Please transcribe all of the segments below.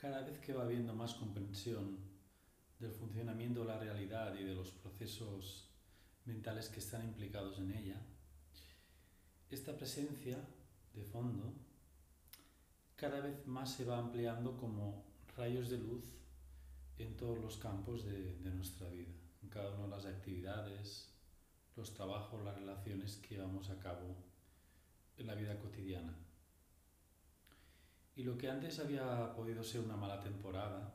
cada vez que va habiendo más comprensión del funcionamiento de la realidad y de los procesos mentales que están implicados en ella, esta presencia de fondo cada vez más se va ampliando como rayos de luz en todos los campos de, nuestra vida, en cada una de las actividades, los trabajos, las relaciones que llevamos a cabo en la vida cotidiana. Y lo que antes había podido ser una mala temporada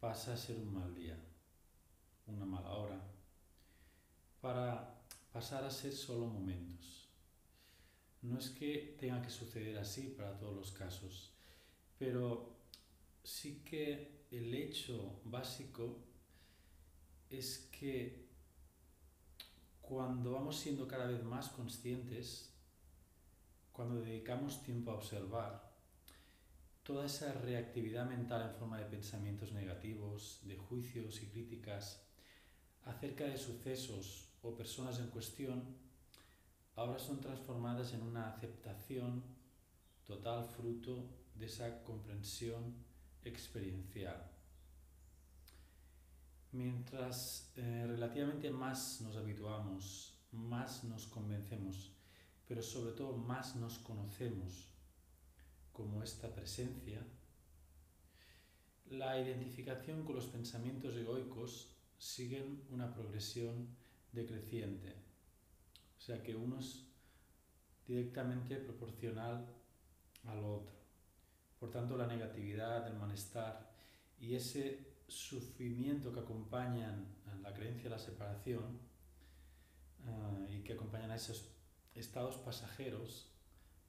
pasa a ser un mal día, una mala hora, para pasar a ser solo momentos. No es que tenga que suceder así para todos los casos, pero sí que el hecho básico es que cuando vamos siendo cada vez más conscientes, cuando dedicamos tiempo a observar, toda esa reactividad mental en forma de pensamientos negativos, de juicios y críticas acerca de sucesos o personas en cuestión, ahora son transformadas en una aceptación total fruto de esa comprensión experiencial. Mientras eh, relativamente más nos habituamos, más nos convencemos, pero sobre todo más nos conocemos como esta presencia, la identificación con los pensamientos egoicos siguen una progresión decreciente. O sea que uno es directamente proporcional al otro. Por tanto, la negatividad, el malestar y ese sufrimiento que acompañan la creencia de la separación ah, y que acompañan a esos estados pasajeros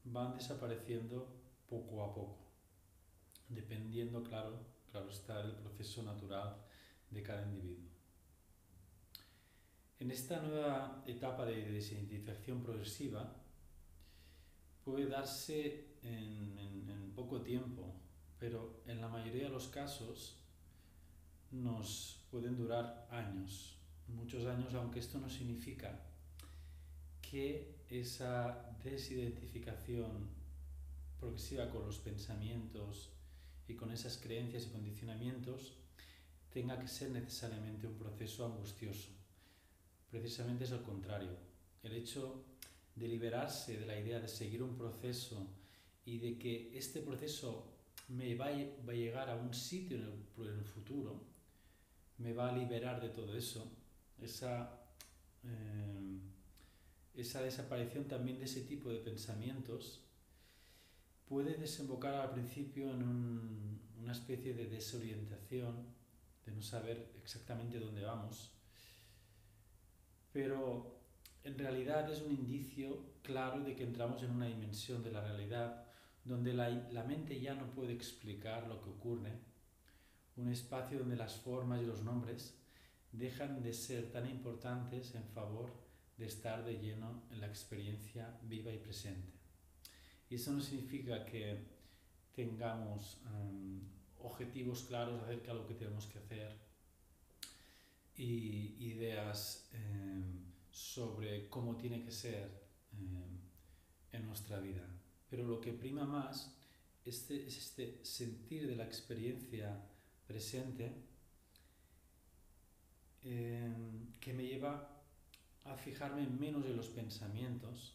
van desapareciendo poco a poco, dependiendo, claro, claro está, del proceso natural de cada individuo. En esta nueva etapa de desidentificación progresiva puede darse en, en poco tiempo, pero en la mayoría de los casos nos pueden durar años, muchos años, aunque esto no significa que esa desidentificación progresiva con los pensamientos y con esas creencias y condicionamientos tenga que ser necesariamente un proceso angustioso. Precisamente es al contrario. El hecho de liberarse de la idea de seguir un proceso y de que este proceso me va a llegar a un sitio en el, futuro, me va a liberar de todo eso, esa, eh, esa desaparición también de ese tipo de pensamientos puede desembocar al principio en una especie de desorientación, de no saber exactamente dónde vamos, pero en realidad es un indicio claro de que entramos en una dimensión de la realidad donde la, mente ya no puede explicar lo que ocurre, un espacio donde las formas y los nombres dejan de ser tan importantes en favor de estar de lleno en la experiencia viva y presente. Y eso no significa que tengamos em, objetivos claros acerca de lo que tenemos que hacer y ideas em, sobre cómo tiene que ser em, en nuestra vida. Pero lo que prima más este, es este sentir de la experiencia presente que me lleva a fijarme menos en los pensamientos,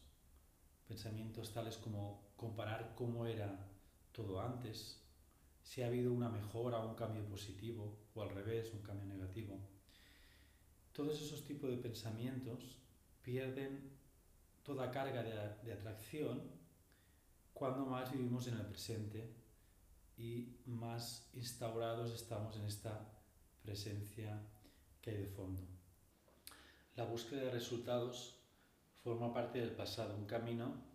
pensamientos tales como comparar cómo era todo antes, si ha habido una mejora, un cambio positivo o al revés, un cambio negativo. Todos esos tipos de pensamientos pierden toda carga de, atracción cuando más vivimos en el presente y más instaurados estamos en esta presencia que hay de fondo. La búsqueda de resultados forma parte del pasado, un camino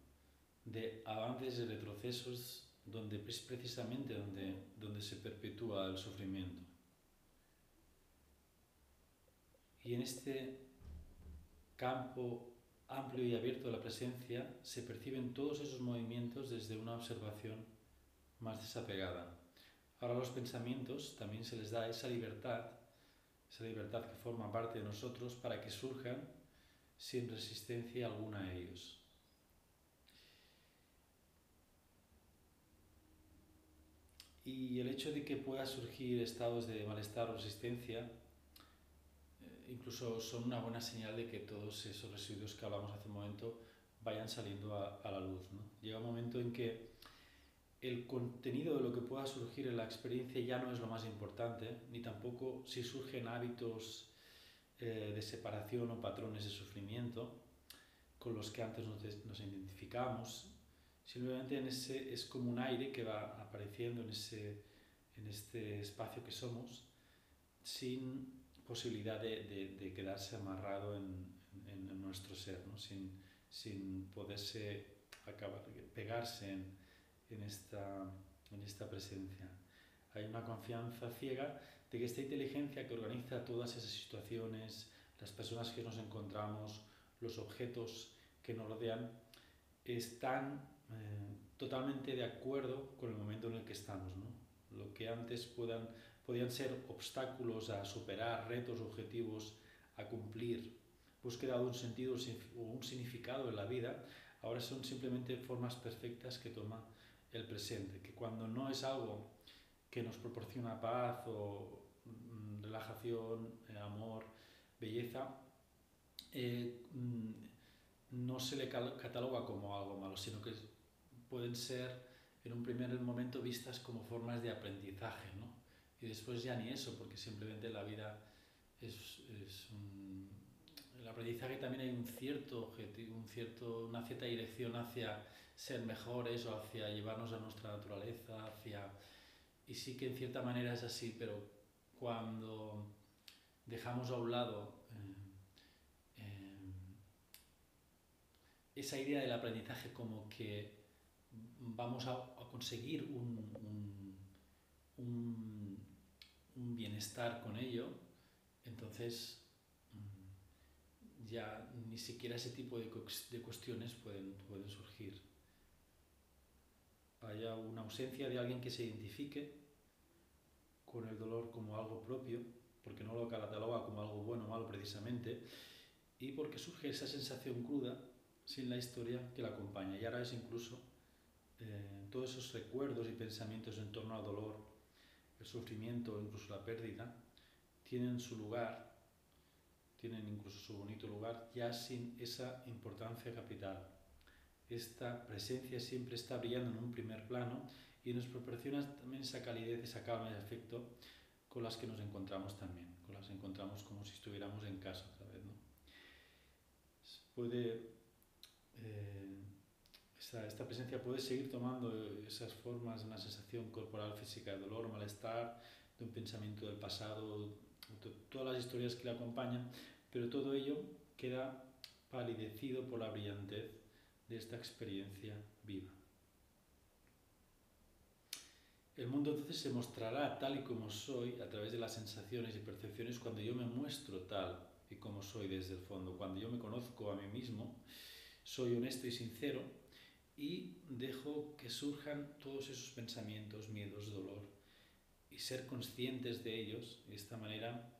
de avances y retrocesos donde es precisamente donde, donde se perpetúa el sufrimiento. Y en este campo amplio y abierto de la presencia se perciben todos esos movimientos desde una observación más desapegada. Ahora los pensamientos también se les da esa libertad, esa libertad que forma parte de nosotros para que surjan sin resistencia alguna a ellos. Y el hecho de que pueda surgir estados de malestar o resistencia, eh, incluso son una buena señal de que todos esos residuos que hablamos hace un momento vayan saliendo a, a la luz. Llega un momento en que el contenido de lo que pueda surgir en la experiencia ya no es lo más importante, ni tampoco si surgen hábitos eh, de separación o patrones de sufrimiento con los que antes nos identificamos. Simplemente en ese, es como un aire que va apareciendo en, ese, en este espacio que somos sin posibilidad de, de, quedarse amarrado en, en, en nuestro ser, ¿no? sin, sin poderse acabar, pegarse en, en esta, en esta presencia. Hay una confianza ciega de que esta inteligencia que organiza todas esas situaciones, las personas que nos encontramos, los objetos que nos rodean, están eh, totalmente de acuerdo con el momento en el que estamos. Lo que antes puedan, podían ser obstáculos a superar, retos, objetivos a cumplir, búsqueda de un sentido o un significado en la vida, ahora son simplemente formas perfectas que toma el presente, que cuando no es algo que nos proporciona paz o mm, relajación, eh, amor, belleza, eh, mm, no se le cataloga como algo malo, sino que pueden ser en un primer momento vistas como formas de aprendizaje, ¿no? Y después ya ni eso, porque simplemente la vida es, un... El aprendizaje también hay un cierto objetivo, un cierto, una cierta dirección hacia ser mejores o hacia llevarnos a nuestra naturaleza, hacia... Y sí que en cierta manera es así, pero cuando dejamos a un lado eh, eh, esa idea del aprendizaje como que vamos a, conseguir un, un, bienestar con ello, entonces mm, ya ni siquiera ese tipo de, de cuestiones pueden, pueden surgir haya una ausencia de alguien que se identifique con el dolor como algo propio, porque no lo cataloga como algo bueno o malo precisamente, y porque surge esa sensación cruda sin la historia que la acompaña. Y ahora es incluso eh, todos esos recuerdos y pensamientos en torno al dolor, el sufrimiento, incluso la pérdida, tienen su lugar, tienen incluso su bonito lugar, ya sin esa importancia capital esta presencia siempre está brillando en un primer plano y nos proporciona también esa calidez, esa calma y afecto con las que nos encontramos también, con las que encontramos como si estuviéramos en casa otra vez. ¿no? Puede, eh, esta, presencia puede seguir tomando esas formas una sensación corporal, física, dolor, malestar, de un pensamiento del pasado, todas las historias que le acompañan, pero todo ello queda palidecido por la brillantez de esta experiencia viva. El mundo entonces se mostrará tal y como soy a través de las sensaciones y percepciones cuando yo me muestro tal y como soy desde el fondo, cuando yo me conozco a mí mismo, soy honesto y sincero y dejo que surjan todos esos pensamientos, miedos, dolor y ser conscientes de ellos de esta manera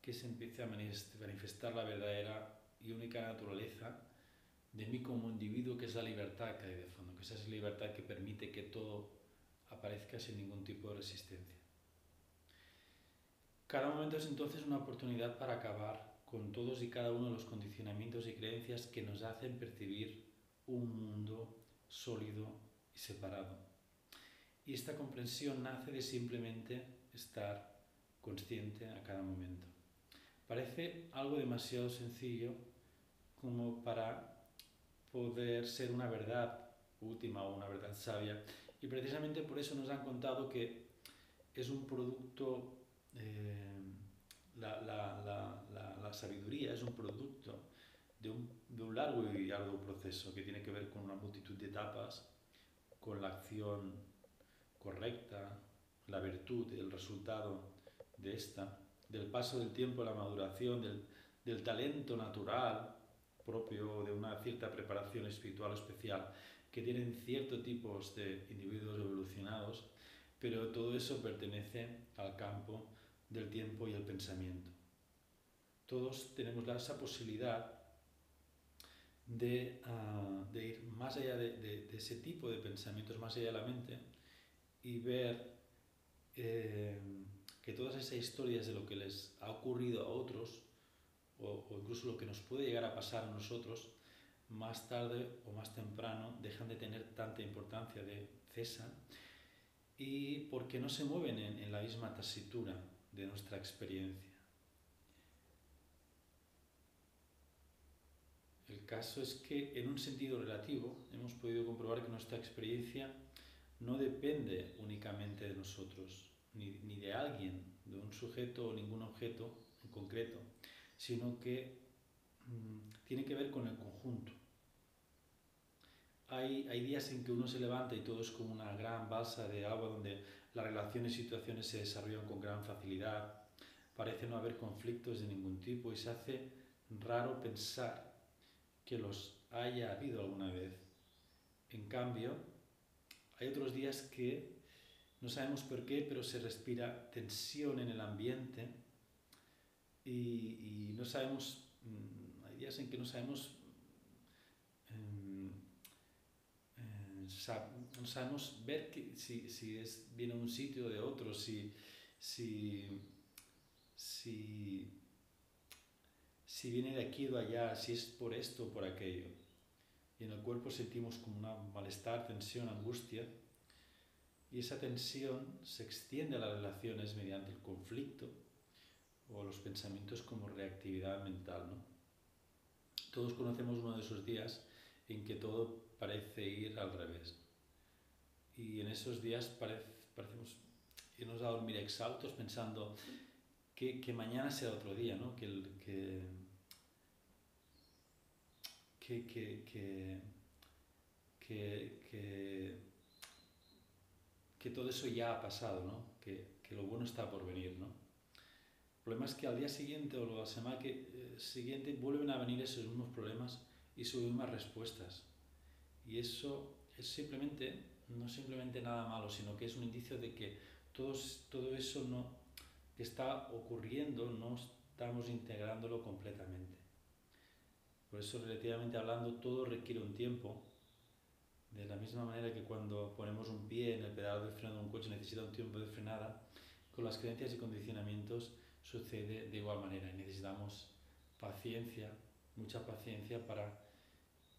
que se empiece a manifestar la verdadera y única naturaleza de mí como individuo, que es la libertad que hay de fondo, que esa es la libertad que permite que todo aparezca sin ningún tipo de resistencia. Cada momento es entonces una oportunidad para acabar con todos y cada uno de los condicionamientos y creencias que nos hacen percibir un mundo sólido y separado. Y esta comprensión nace de simplemente estar consciente a cada momento. Parece algo demasiado sencillo como para poder ser una verdad última o una verdad sabia. Y precisamente por eso nos han contado que es un producto, eh, la, la, la, la, sabiduría es un producto de un, de un largo y arduo proceso que tiene que ver con una multitud de etapas, con la acción correcta, la virtud, el resultado de esta, del paso del tiempo, la maduración, del, del talento natural, propio de una cierta preparación espiritual especial, que tienen ciertos tipos de individuos evolucionados, pero todo eso pertenece al campo del tiempo y el pensamiento. Todos tenemos esa posibilidad de, uh, de ir más allá de, de, de, ese tipo de pensamientos, más allá de la mente, y ver eh, que todas esas historias de lo que les ha ocurrido a otros, o, o incluso lo que nos puede llegar a pasar a nosotros, más tarde o más temprano dejan de tener tanta importancia, de cesan, y porque no se mueven en, en la misma tesitura de nuestra experiencia. El caso es que en un sentido relativo hemos podido comprobar que nuestra experiencia no depende únicamente de nosotros, ni, ni, de alguien, de un sujeto o ningún objeto en concreto, sino que mmm, tiene que ver con el conjunto. Hay, hay días en que uno se levanta y todo es como una gran balsa de agua donde las relaciones y situaciones se desarrollan con gran facilidad, parece no haber conflictos de ningún tipo y se hace raro pensar que los haya habido alguna vez. En cambio, hay otros días que no sabemos por qué, pero se respira tensión en el ambiente y, y no sabemos, mm, hay días en que no sabemos no sabemos ver que, si, si es, viene de un sitio o de otro, si, si, si, si viene de aquí o de allá, si es por esto o por aquello. Y en el cuerpo sentimos como un malestar, tensión, angustia. Y esa tensión se extiende a las relaciones mediante el conflicto o los pensamientos como reactividad mental. ¿no? Todos conocemos uno de esos días en que todo parece ir al revés. Y en esos días parece, parecemos irnos a dormir exaltos pensando que, que mañana sea otro día, ¿no? que, el, que, que, que, que, que, que, todo eso ya ha pasado, ¿no? que, lo bueno está por venir. ¿no? El problema es que al día siguiente o la semana que, eh, siguiente vuelven a venir esos mismos problemas y sus mismas respuestas. Y eso es simplemente, no simplemente nada malo, sino que es un indicio de que todos, todo eso no, que está ocurriendo no estamos integrándolo completamente. Por eso, relativamente hablando, todo requiere un tiempo. De la misma manera que cuando ponemos un pie en el pedal de freno de un coche necesita un tiempo de frenada, con las creencias y condicionamientos sucede de igual manera y necesitamos paciencia, mucha paciencia para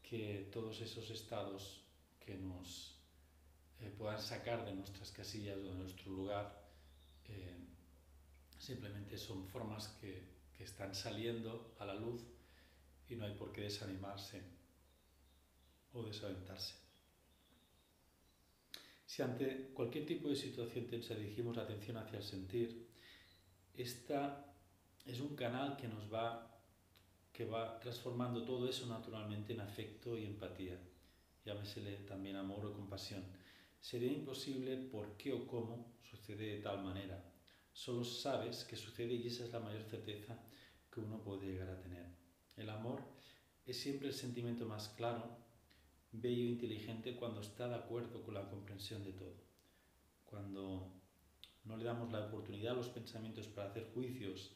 que todos esos estados que nos eh, puedan sacar de nuestras casillas o de nuestro lugar eh, simplemente son formas que, que están saliendo a la luz y no hay por qué desanimarse o desaventarse. Si ante cualquier tipo de situación tensa dirigimos la atención hacia el sentir, esta es un canal que nos va que va transformando todo eso naturalmente en afecto y empatía. Llámesele también amor o compasión. Sería imposible por qué o cómo sucede de tal manera. Solo sabes que sucede y esa es la mayor certeza que uno puede llegar a tener. El amor es siempre el sentimiento más claro, bello e inteligente cuando está de acuerdo con la comprensión de todo. Cuando no le damos la oportunidad a los pensamientos para hacer juicios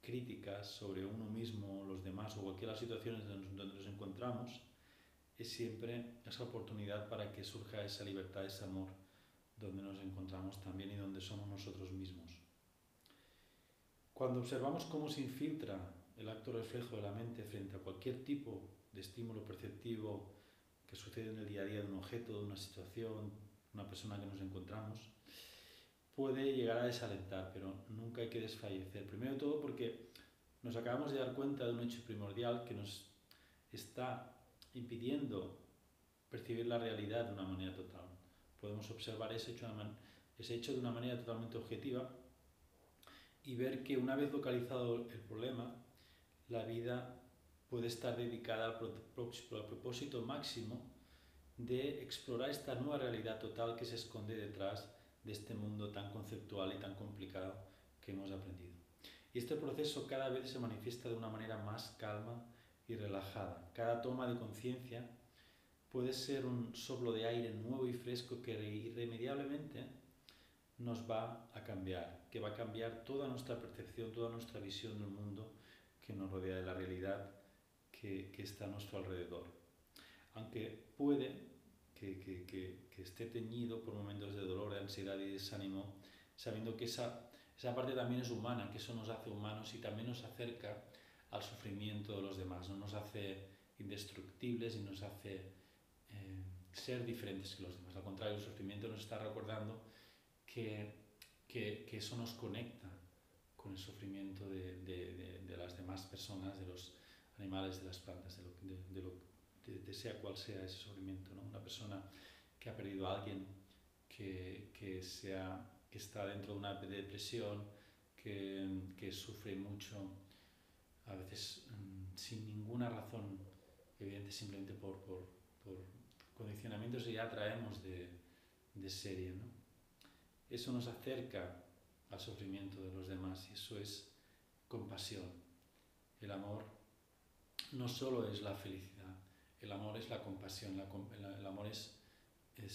críticas sobre uno mismo, los demás o cualquier situación donde nos encontramos, es siempre esa oportunidad para que surja esa libertad, ese amor, donde nos encontramos también y donde somos nosotros mismos. Cuando observamos cómo se infiltra el acto reflejo de la mente frente a cualquier tipo de estímulo perceptivo que sucede en el día a día de un objeto, de una situación, una persona que nos encontramos, puede llegar a desalentar, pero nunca hay que desfallecer. Primero de todo porque nos acabamos de dar cuenta de un hecho primordial que nos está impidiendo percibir la realidad de una manera total. Podemos observar ese hecho, ese hecho de una manera totalmente objetiva y ver que una vez localizado el problema, la vida puede estar dedicada al propósito máximo de explorar esta nueva realidad total que se esconde detrás de este mundo tan conceptual y tan complicado que hemos aprendido. Y este proceso cada vez se manifiesta de una manera más calma y relajada. Cada toma de conciencia puede ser un soplo de aire nuevo y fresco que irremediablemente nos va a cambiar, que va a cambiar toda nuestra percepción, toda nuestra visión del mundo que nos rodea, de la realidad que, que está a nuestro alrededor. Aunque puede que, que, que, esté teñido por momentos de dolor, de ansiedad y desánimo, sabiendo que esa, esa parte también es humana, que eso nos hace humanos y también nos acerca al sufrimiento de los demás, no nos hace indestructibles y nos hace eh, ser diferentes que los demás. Al contrario, el sufrimiento nos está recordando que, que, que eso nos conecta con el sufrimiento de, de, de, las demás de los animales, de las plantas, de, lo, de, lo, de, sea cual sea ese sufrimiento. ¿no? Una persona que ha perdido a alguien, que, que, sea, que está dentro de una depresión, que, que sufre mucho, a veces mmm, sin ninguna razón evidente, simplemente por, por, por condicionamientos que ya traemos de, de serie. ¿no? Eso nos acerca al sufrimiento de los demás y eso es compasión. El amor no solo es la felicidad, el amor es la compasión, el, amor es,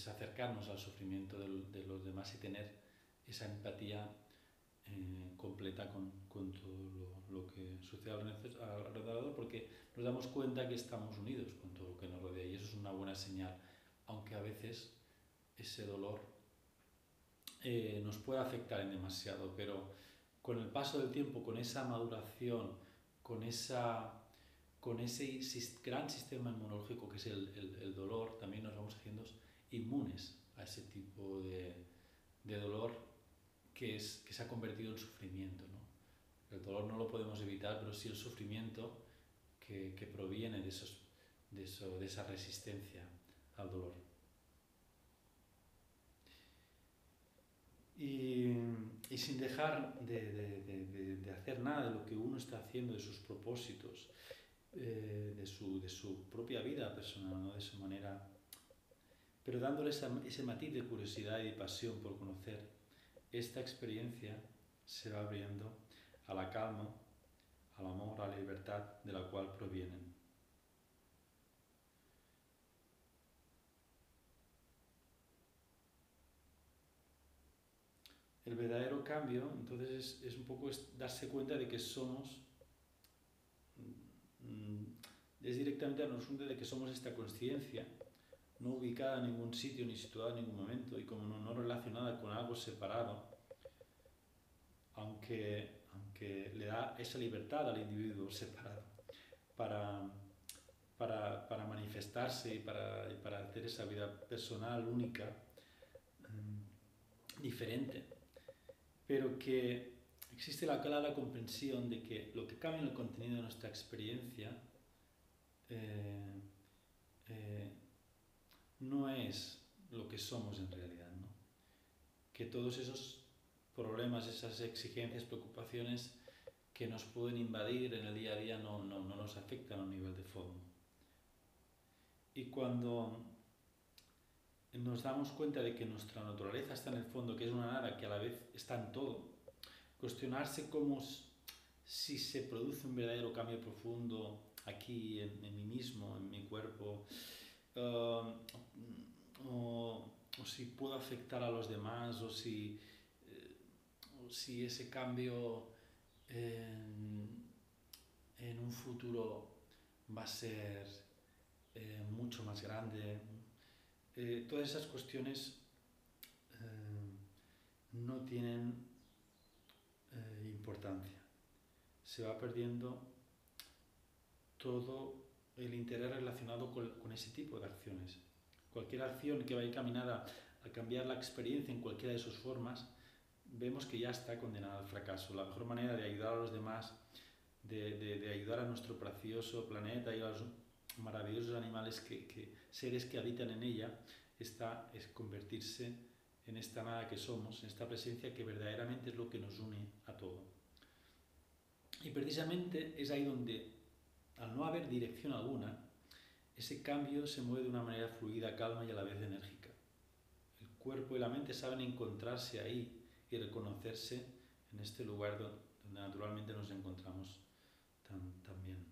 acercarnos al sufrimiento de, los demás y tener esa empatía eh, completa con, todo lo, lo, que sucede alrededor, porque nos damos cuenta que estamos unidos con todo lo que nos rodea y eso es una buena señal, aunque a veces ese dolor eh, nos puede afectar en demasiado, pero con el paso del tiempo, con esa maduración, con, esa, con ese gran sistema inmunológico que es el, el, dolor, también nos vamos haciendo inmunes a ese tipo de, de dolor que, es, que se ha convertido en sufrimiento. ¿no? El dolor no lo podemos evitar, pero sí el sufrimiento que, que proviene de, esos, de, eso, de esa resistencia al dolor. Y, y sin dejar de, de, de, de, hacer nada de lo que uno está haciendo, de sus propósitos, eh, de, su, de su propia vida personal, ¿no? de su manera, pero dándole esa, ese matiz de curiosidad y de pasión por conocer esta experiencia se va abriendo a la calma, al amor, a la libertad de la cual provienen. El verdadero cambio, entonces, es, es un poco darse cuenta de que somos, mm, es directamente a nosotros de que somos esta conciencia, no ubicada en ningún sitio ni situada en ningún momento y como no, no relacionada con algo separado, aunque, aunque le da esa libertad al individuo separado para, para, para manifestarse y para, y para hacer esa vida personal única, um, diferente, pero que existe la clara comprensión de que lo que cambia en el contenido de nuestra experiencia eh, eh, no es lo que somos en realidad, ¿no? Que todos esos problemas, esas exigencias, preocupaciones que nos pueden invadir en el día a día no, no, no nos afectan a un nivel de fondo. Y cuando nos damos cuenta de que nuestra naturaleza está en el fondo, que es una nada que a la vez está en todo, cuestionarse cómo si se produce un verdadero cambio profundo aquí en, en mí mismo, en mi cuerpo, uh, o, o, si puedo afectar a los demás, o si, eh, o si ese cambio en, en, un futuro va a ser eh, mucho más grande. Eh, todas esas cuestiones eh, no tienen eh, importancia. Se va perdiendo todo el interés relacionado con, ese tipo de acciones. Cualquier acción que vaya encaminada a cambiar la experiencia en cualquiera de sus formas, vemos que ya está condenada al fracaso. La mejor manera de ayudar a los demás, de, de, de ayudar a nuestro precioso planeta y a los maravillosos animales, que, seres que habitan en ella, está, es convertirse en esta nada que somos, en esta presencia que verdaderamente es lo que nos une a todo. Y precisamente es ahí donde al no haber dirección alguna, ese cambio se mueve de una manera fluida, calma y a la vez enérgica. El cuerpo y la mente saben encontrarse ahí y reconocerse en este lugar donde naturalmente nos encontramos tan, tan.